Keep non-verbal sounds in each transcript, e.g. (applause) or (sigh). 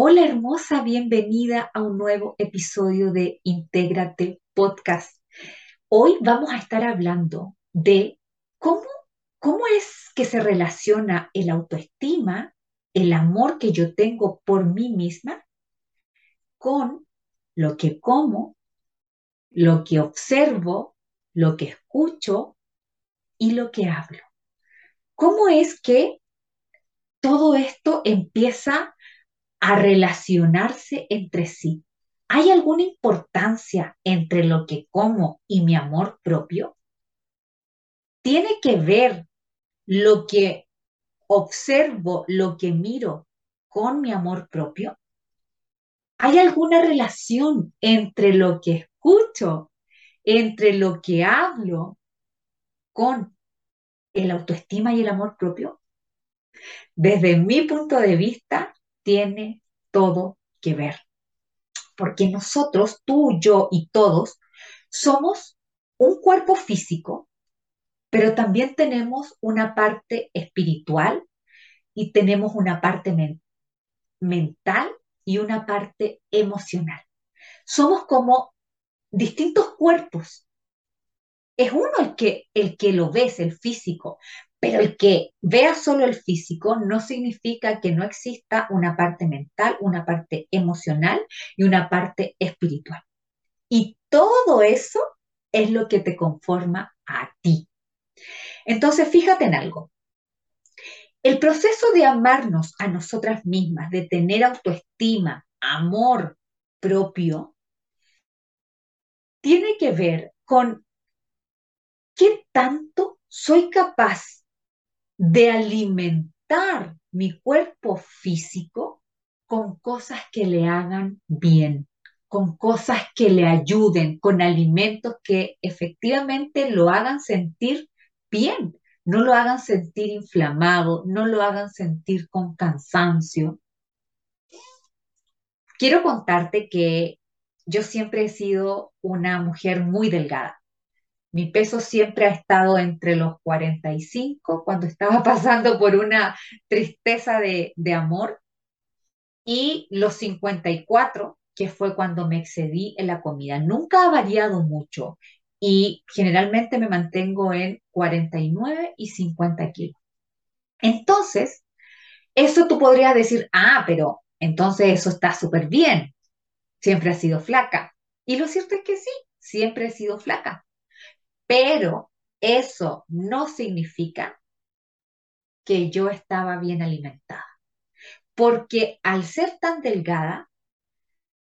Hola hermosa, bienvenida a un nuevo episodio de Intégrate Podcast. Hoy vamos a estar hablando de cómo, cómo es que se relaciona el autoestima, el amor que yo tengo por mí misma, con lo que como, lo que observo, lo que escucho y lo que hablo. ¿Cómo es que todo esto empieza a relacionarse entre sí. ¿Hay alguna importancia entre lo que como y mi amor propio? ¿Tiene que ver lo que observo, lo que miro con mi amor propio? ¿Hay alguna relación entre lo que escucho, entre lo que hablo con el autoestima y el amor propio? Desde mi punto de vista, tiene todo que ver. Porque nosotros, tú, yo y todos, somos un cuerpo físico, pero también tenemos una parte espiritual y tenemos una parte mental y una parte emocional. Somos como distintos cuerpos. Es uno el que, el que lo ves, el físico, pero el que vea solo el físico no significa que no exista una parte mental, una parte emocional y una parte espiritual. Y todo eso es lo que te conforma a ti. Entonces, fíjate en algo. El proceso de amarnos a nosotras mismas, de tener autoestima, amor propio, tiene que ver con qué tanto soy capaz de alimentar mi cuerpo físico con cosas que le hagan bien, con cosas que le ayuden, con alimentos que efectivamente lo hagan sentir bien, no lo hagan sentir inflamado, no lo hagan sentir con cansancio. Quiero contarte que yo siempre he sido una mujer muy delgada. Mi peso siempre ha estado entre los 45 cuando estaba (laughs) pasando por una tristeza de, amor y los 54 que fue cuando me excedí en la comida. Nunca ha variado mucho y generalmente me mantengo en 49 y 50 kilos. Entonces, eso tú podrías decir, ah, pero entonces eso está súper bien. Siempre ha sido flaca. Y lo cierto es que sí, siempre he sido flaca. Pero eso no significa que yo estaba bien alimentada. Porque al ser tan delgada,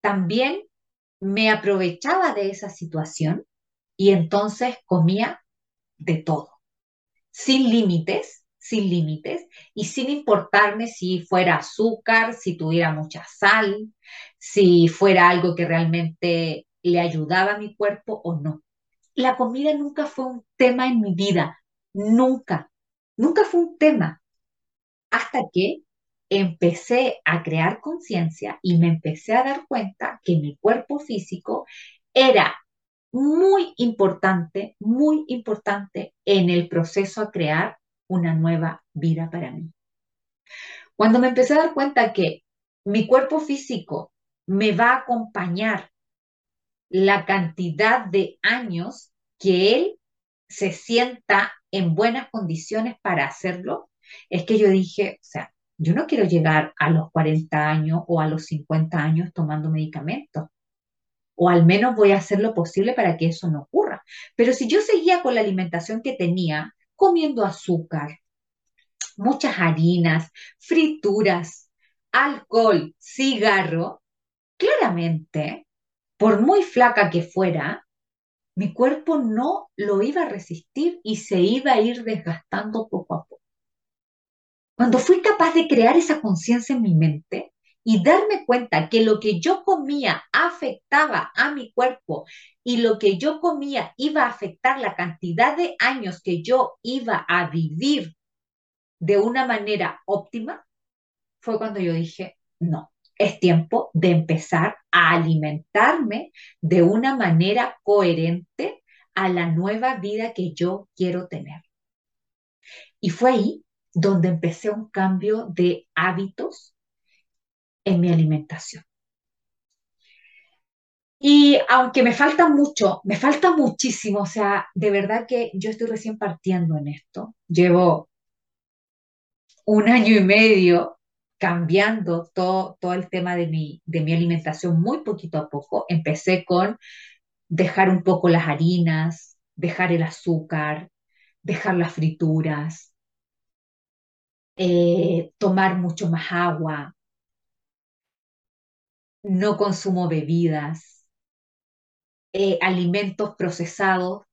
también me aprovechaba de esa situación y entonces comía de todo, sin límites, sin límites y sin importarme si fuera azúcar, si tuviera mucha sal, si fuera algo que realmente le ayudaba a mi cuerpo o no la comida nunca fue un tema en mi vida, nunca, nunca fue un tema, hasta que empecé a crear conciencia y me empecé a dar cuenta que mi cuerpo físico era muy importante, muy importante en el proceso a crear una nueva vida para mí. Cuando me empecé a dar cuenta que mi cuerpo físico me va a acompañar la cantidad de años que él se sienta en buenas condiciones para hacerlo, es que yo dije, o sea, yo no quiero llegar a los 40 años o a los 50 años tomando medicamentos. O al menos voy a hacer lo posible para que eso no ocurra. Pero si yo seguía con la alimentación que tenía, comiendo azúcar, muchas harinas, frituras, alcohol, cigarro, claramente por muy flaca que fuera, mi cuerpo no lo iba a resistir y se iba a ir desgastando poco a poco. Cuando fui capaz de crear esa conciencia en mi mente y darme cuenta que lo que yo comía afectaba a mi cuerpo y lo que yo comía iba a afectar la cantidad de años que yo iba a vivir de una manera óptima, fue cuando yo dije, no, es tiempo de empezar a alimentarme de una manera coherente a la nueva vida que yo quiero tener. Y fue ahí donde empecé un cambio de hábitos en mi alimentación. Y aunque me falta mucho, me falta muchísimo, o sea, de verdad que yo estoy recién partiendo en esto. Llevo un año y medio cambiando todo, todo el tema de mi, de mi alimentación muy poquito a poco. Empecé con dejar un poco las harinas, dejar el azúcar, dejar las frituras, eh, tomar mucho más agua, no consumo bebidas, eh, alimentos procesados,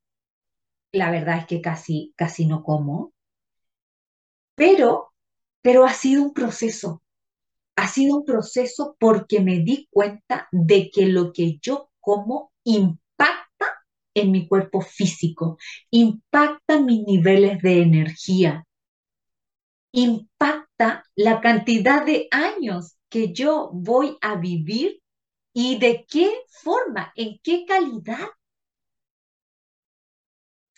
la verdad es que casi, casi no como, pero, pero ha sido un proceso, ha sido un proceso porque me di cuenta de que lo que yo como impacta en mi cuerpo físico, impacta mis niveles de energía, impacta la cantidad de años que yo voy a vivir y de qué forma, en qué calidad.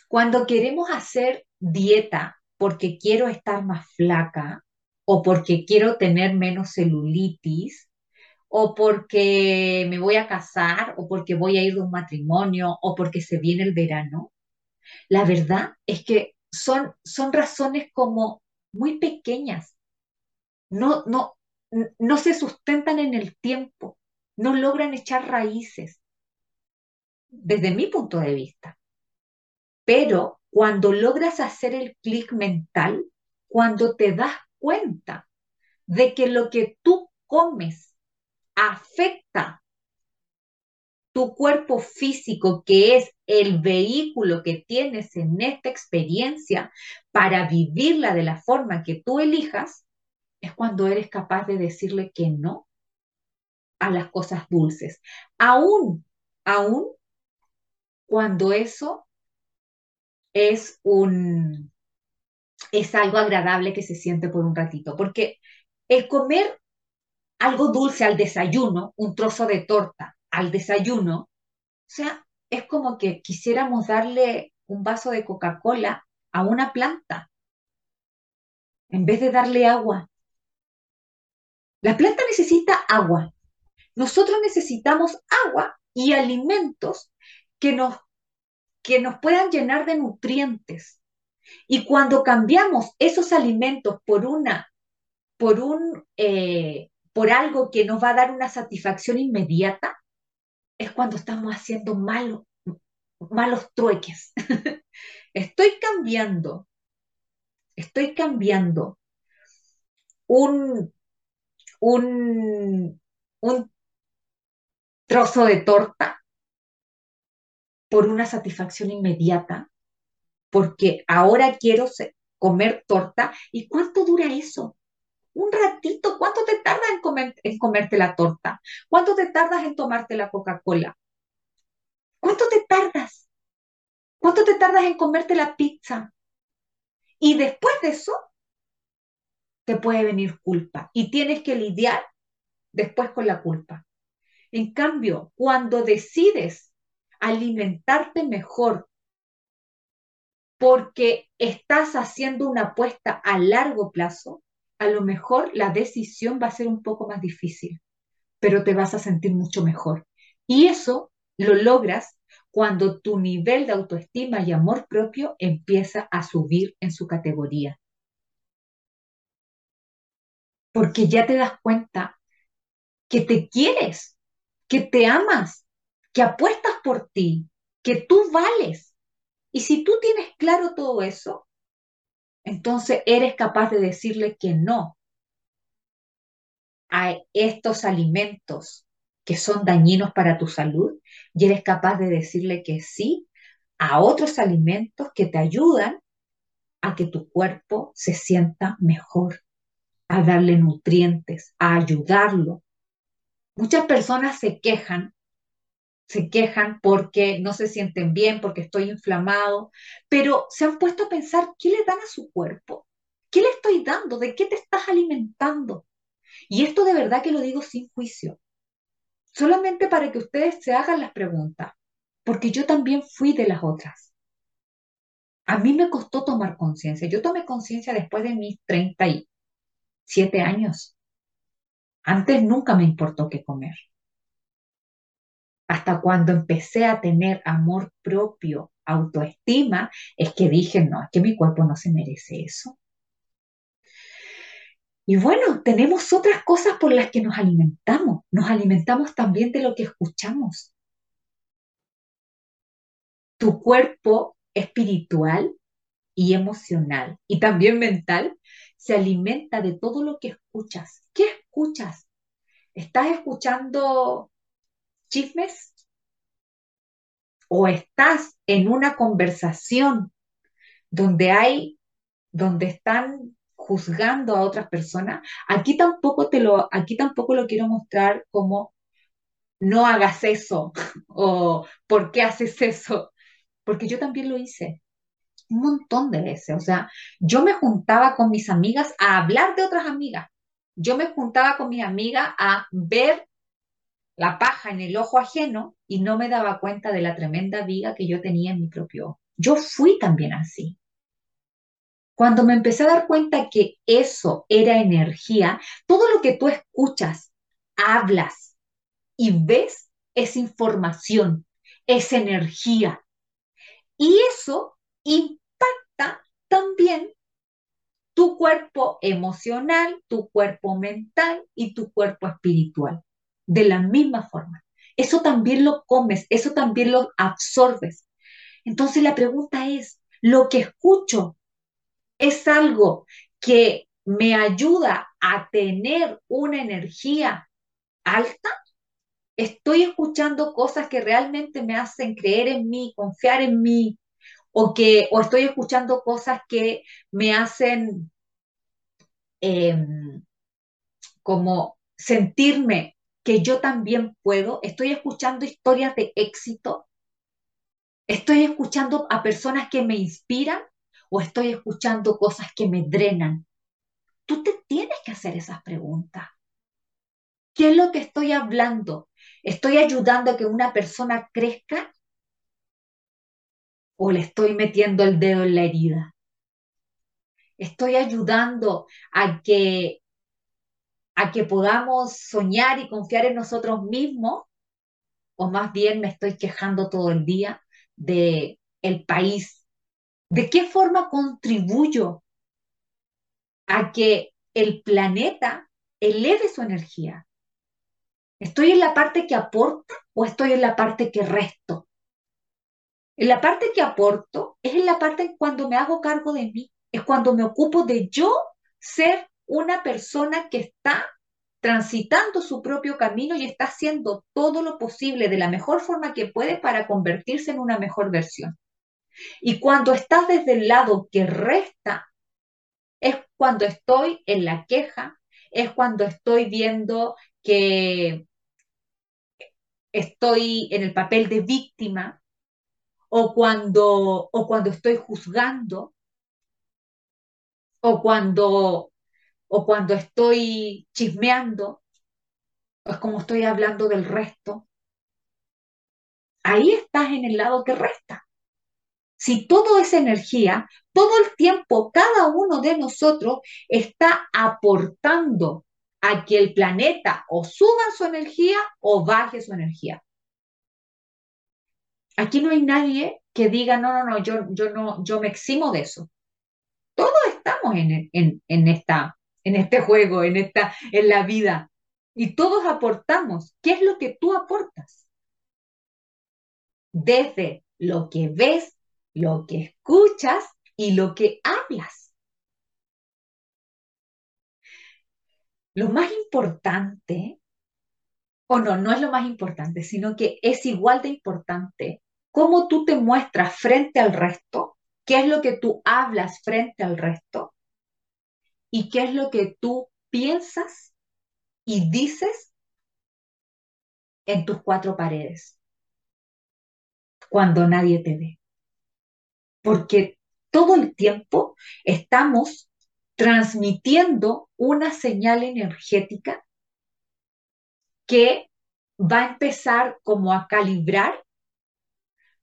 Cuando queremos hacer dieta porque quiero estar más flaca o porque quiero tener menos celulitis o porque me voy a casar o porque voy a ir de un matrimonio o porque se viene el verano, la verdad es que son, son razones como muy pequeñas. No, no, no se sustentan en el tiempo, no logran echar raíces, desde mi punto de vista. Pero cuando logras hacer el clic mental, cuando te das cuenta de que lo que tú comes afecta tu cuerpo físico, que es el vehículo que tienes en esta experiencia para vivirla de la forma que tú elijas, es cuando eres capaz de decirle que no a las cosas dulces. Aún, aún cuando eso es un es algo agradable que se siente por un ratito, porque el comer algo dulce al desayuno, un trozo de torta al desayuno, o sea, es como que quisiéramos darle un vaso de Coca-Cola a una planta en vez de darle agua. La planta necesita agua. Nosotros necesitamos agua y alimentos que nos, que nos puedan llenar de nutrientes. Y cuando cambiamos esos alimentos por una, por un, eh, por algo que nos va a dar una satisfacción inmediata, es cuando estamos haciendo malo, malos trueques. (laughs) estoy cambiando, estoy cambiando un, un, un trozo de torta por una satisfacción inmediata, porque ahora quiero comer torta. ¿Y cuánto dura eso? Un ratito, ¿cuánto te tarda en, en comerte la torta? ¿Cuánto te tardas en tomarte la Coca-Cola? ¿Cuánto te tardas? ¿Cuánto te tardas en comerte la pizza? Y después de eso, te puede venir culpa y tienes que lidiar después con la culpa. En cambio, cuando decides alimentarte mejor porque estás haciendo una apuesta a largo plazo, a lo mejor la decisión va a ser un poco más difícil, pero te vas a sentir mucho mejor. Y eso lo logras cuando tu nivel de autoestima y amor propio empieza a subir en su categoría. Porque ya te das cuenta que te quieres, que te amas, que apuestas por ti, que tú vales. Y si tú tienes claro todo eso, entonces eres capaz de decirle que no a estos alimentos que son dañinos para tu salud y eres capaz de decirle que sí a otros alimentos que te ayudan a que tu cuerpo se sienta mejor, a darle nutrientes, a ayudarlo, Muchas personas se quejan, se quejan porque no se sienten bien, porque estoy inflamado, pero se han puesto a pensar, ¿qué le dan a su cuerpo? ¿Qué le estoy dando? ¿De qué te estás alimentando? Y esto de verdad que lo digo sin juicio, solamente para que ustedes se hagan las preguntas, porque yo también fui de las otras. A mí me costó tomar conciencia. Yo tomé conciencia después de mis 37 años Antes nunca me importó qué comer. Hasta cuando empecé a tener amor propio, autoestima, es que dije, no, es que mi cuerpo no se merece eso. Y bueno, tenemos otras cosas por las que nos alimentamos. Nos alimentamos también de lo que escuchamos. Tu cuerpo espiritual y emocional y también mental se alimenta de todo lo que escuchas. ¿Qué escuchas? ¿Estás escuchando chismes? ¿O estás en una conversación donde hay, donde están juzgando a otras personas, aquí tampoco te lo, aquí tampoco lo quiero mostrar como no hagas eso (laughs) o por qué haces eso, porque yo también lo hice un montón de veces. O sea, yo me juntaba con mis amigas a hablar de otras amigas. Yo me juntaba con mis amigas a ver la paja en el ojo ajeno y no me daba cuenta de la tremenda viga que yo tenía en mi propio ojo. Yo fui también así. Cuando me empecé a dar cuenta que eso era energía, todo lo que tú escuchas, hablas y ves es información, es energía. Y eso impacta también tu cuerpo emocional, tu cuerpo mental y tu cuerpo espiritual. De la misma forma. Eso también lo comes, eso también lo absorbes. Entonces la pregunta es, ¿lo que escucho es algo que me ayuda a tener una energía alta, estoy escuchando cosas que realmente me hacen creer en mí, confiar en mí, o que o estoy escuchando cosas que me hacen em, como sentirme que yo también puedo, estoy escuchando historias de éxito, estoy escuchando a personas que me inspiran o estoy escuchando cosas que me drenan? Tú te tienes que hacer esas preguntas. ¿Qué es lo que estoy hablando? ¿Estoy ayudando a que una persona crezca? ¿O le estoy metiendo el dedo en la herida? ¿Estoy ayudando a que, a que podamos soñar y confiar en nosotros mismos? ¿O más bien me estoy quejando todo el día de el país ¿De qué forma contribuyo a que el planeta eleve su energía? ¿Estoy en la parte que aporta o estoy en la parte que resto? En la parte que aporto es en la parte cuando me hago cargo de mí, es cuando me ocupo de yo ser una persona que está transitando su propio camino y está haciendo todo lo posible de la mejor forma que puede para convertirse en una mejor versión. Y cuando estás desde el lado que resta, es cuando estoy en la queja, es cuando estoy viendo que estoy en el papel de víctima o cuando, o cuando estoy juzgando o cuando, o cuando estoy chismeando, es como estoy hablando del resto. Ahí estás en el lado que resta. Si todo es energía, todo el tiempo cada uno de nosotros está aportando a que el planeta o suba su energía o baje su energía. Aquí no hay nadie que diga, no, no, no, yo, yo no, yo me eximo de eso. Todos estamos en, en, esta, en este juego, en, esta, en la vida. Y todos aportamos. ¿Qué es lo que tú aportas? Desde lo que ves, lo que escuchas y lo que hablas. Lo más importante, o no, no es lo más importante, sino que es igual de importante cómo tú te muestras frente al resto, qué es lo que tú hablas frente al resto y qué es lo que tú piensas y dices en tus cuatro paredes cuando nadie te ve porque todo el tiempo estamos transmitiendo una señal energética que va a empezar como a calibrar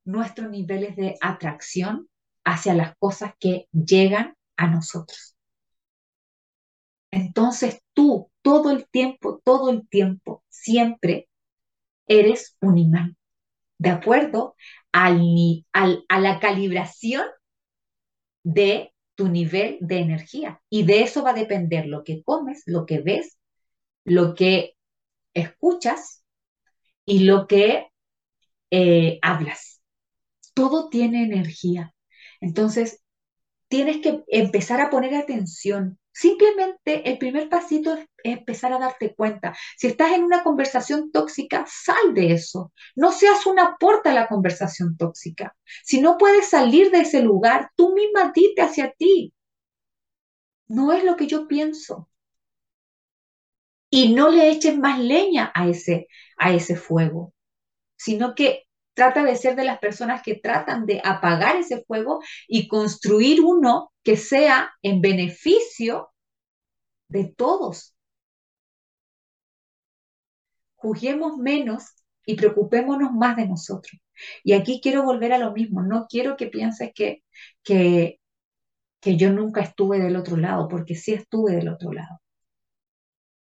nuestros niveles de atracción hacia las cosas que llegan a nosotros. Entonces tú todo el tiempo, todo el tiempo, siempre eres un imán, de acuerdo al, a la calibración de tu nivel de energía. Y de eso va a depender lo que comes, lo que ves, lo que escuchas y lo que eh, hablas. Todo tiene energía. Entonces, tienes que empezar a poner atención. Simplemente el primer pasito es empezar a darte cuenta. Si estás en una conversación tóxica, sal de eso. No seas una puerta a la conversación tóxica. Si no puedes salir de ese lugar, tú misma dite hacia ti. No es lo que yo pienso. Y no le eches más leña a ese, a ese fuego, sino que trata de ser de las personas que tratan de apagar ese fuego y construir uno que sea en beneficio de todos. Juzguemos menos y preocupémonos más de nosotros. Y aquí quiero volver a lo mismo. No quiero que pienses que, que, que yo nunca estuve del otro lado, porque sí estuve del otro lado.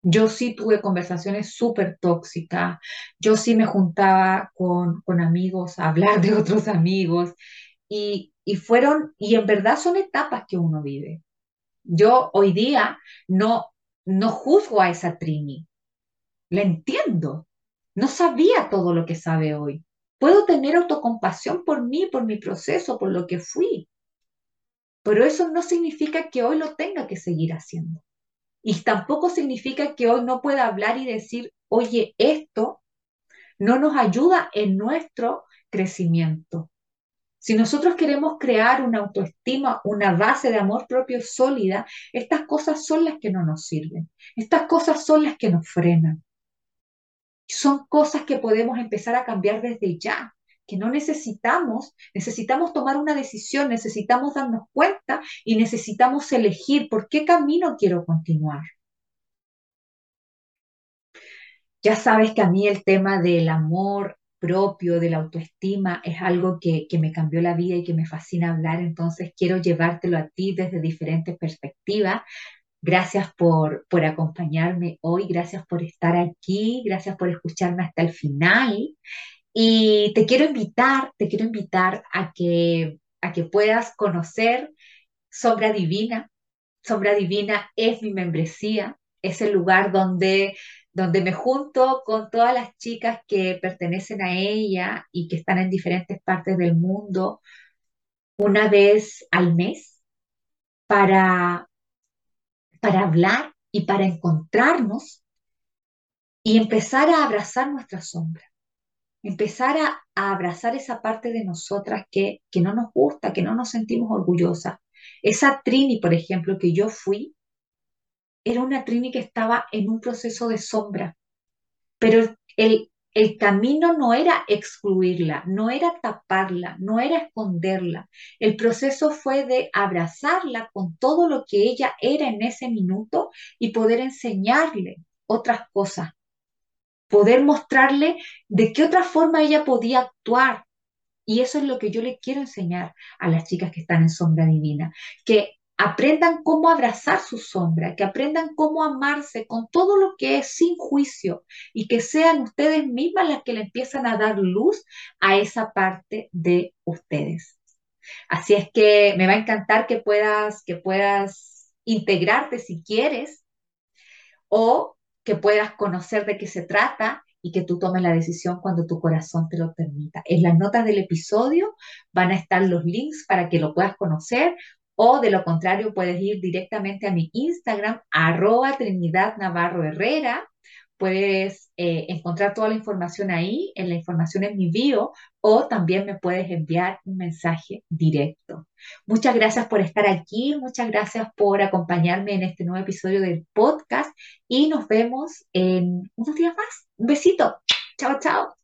Yo sí tuve conversaciones súper tóxicas, yo sí me juntaba con, amigos a hablar de otros amigos y, y fueron, y en verdad son etapas que uno vive. Yo hoy día no, no juzgo a esa Trini, la entiendo, no sabía todo lo que sabe hoy. Puedo tener autocompasión por mí, por mi proceso, por lo que fui, pero eso no significa que hoy lo tenga que seguir haciendo. Y tampoco significa que hoy no pueda hablar y decir, oye, esto no nos ayuda en nuestro crecimiento. Si nosotros queremos crear una autoestima, una base de amor propio sólida, estas cosas son las que no nos sirven. Estas cosas son las que nos frenan. Son cosas que podemos empezar a cambiar desde ya, que no necesitamos, necesitamos tomar una decisión, necesitamos darnos cuenta y necesitamos elegir por qué camino quiero continuar. Ya sabes que a mí el tema del amor propio, de la autoestima, es algo que, me cambió la vida y que me fascina hablar, entonces quiero llevártelo a ti desde diferentes perspectivas. Gracias por, por acompañarme hoy, gracias por estar aquí, gracias por escucharme hasta el final. Y te quiero invitar, te quiero invitar a que, a que puedas conocer Sombra Divina. Sombra Divina es mi membresía, es el lugar donde donde me junto con todas las chicas que pertenecen a ella y que están en diferentes partes del mundo una vez al mes para, para hablar y para encontrarnos y empezar a abrazar nuestra sombra, empezar a, abrazar esa parte de nosotras que, que no nos gusta, que no nos sentimos orgullosas. Esa Trini, por ejemplo, que yo fui, era una Trini que estaba en un proceso de sombra, pero el, el camino no era excluirla, no era taparla, no era esconderla. El proceso fue de abrazarla con todo lo que ella era en ese minuto y poder enseñarle otras cosas, poder mostrarle de qué otra forma ella podía actuar. Y eso es lo que yo le quiero enseñar a las chicas que están en sombra divina, que aprendan cómo abrazar su sombra, que aprendan cómo amarse con todo lo que es sin juicio y que sean ustedes mismas las que le empiezan a dar luz a esa parte de ustedes. Así es que me va a encantar que puedas, que puedas integrarte si quieres o que puedas conocer de qué se trata y que tú tomes la decisión cuando tu corazón te lo permita. En las notas del episodio van a estar los links para que lo puedas conocer o de lo contrario, puedes ir directamente a mi Instagram, arroba Trinidad Navarro Herrera. Puedes eh, encontrar toda la información ahí, en la información en mi bio, o también me puedes enviar un mensaje directo. Muchas gracias por estar aquí, muchas gracias por acompañarme en este nuevo episodio del podcast y nos vemos en unos días más. Un besito. Chao, chao.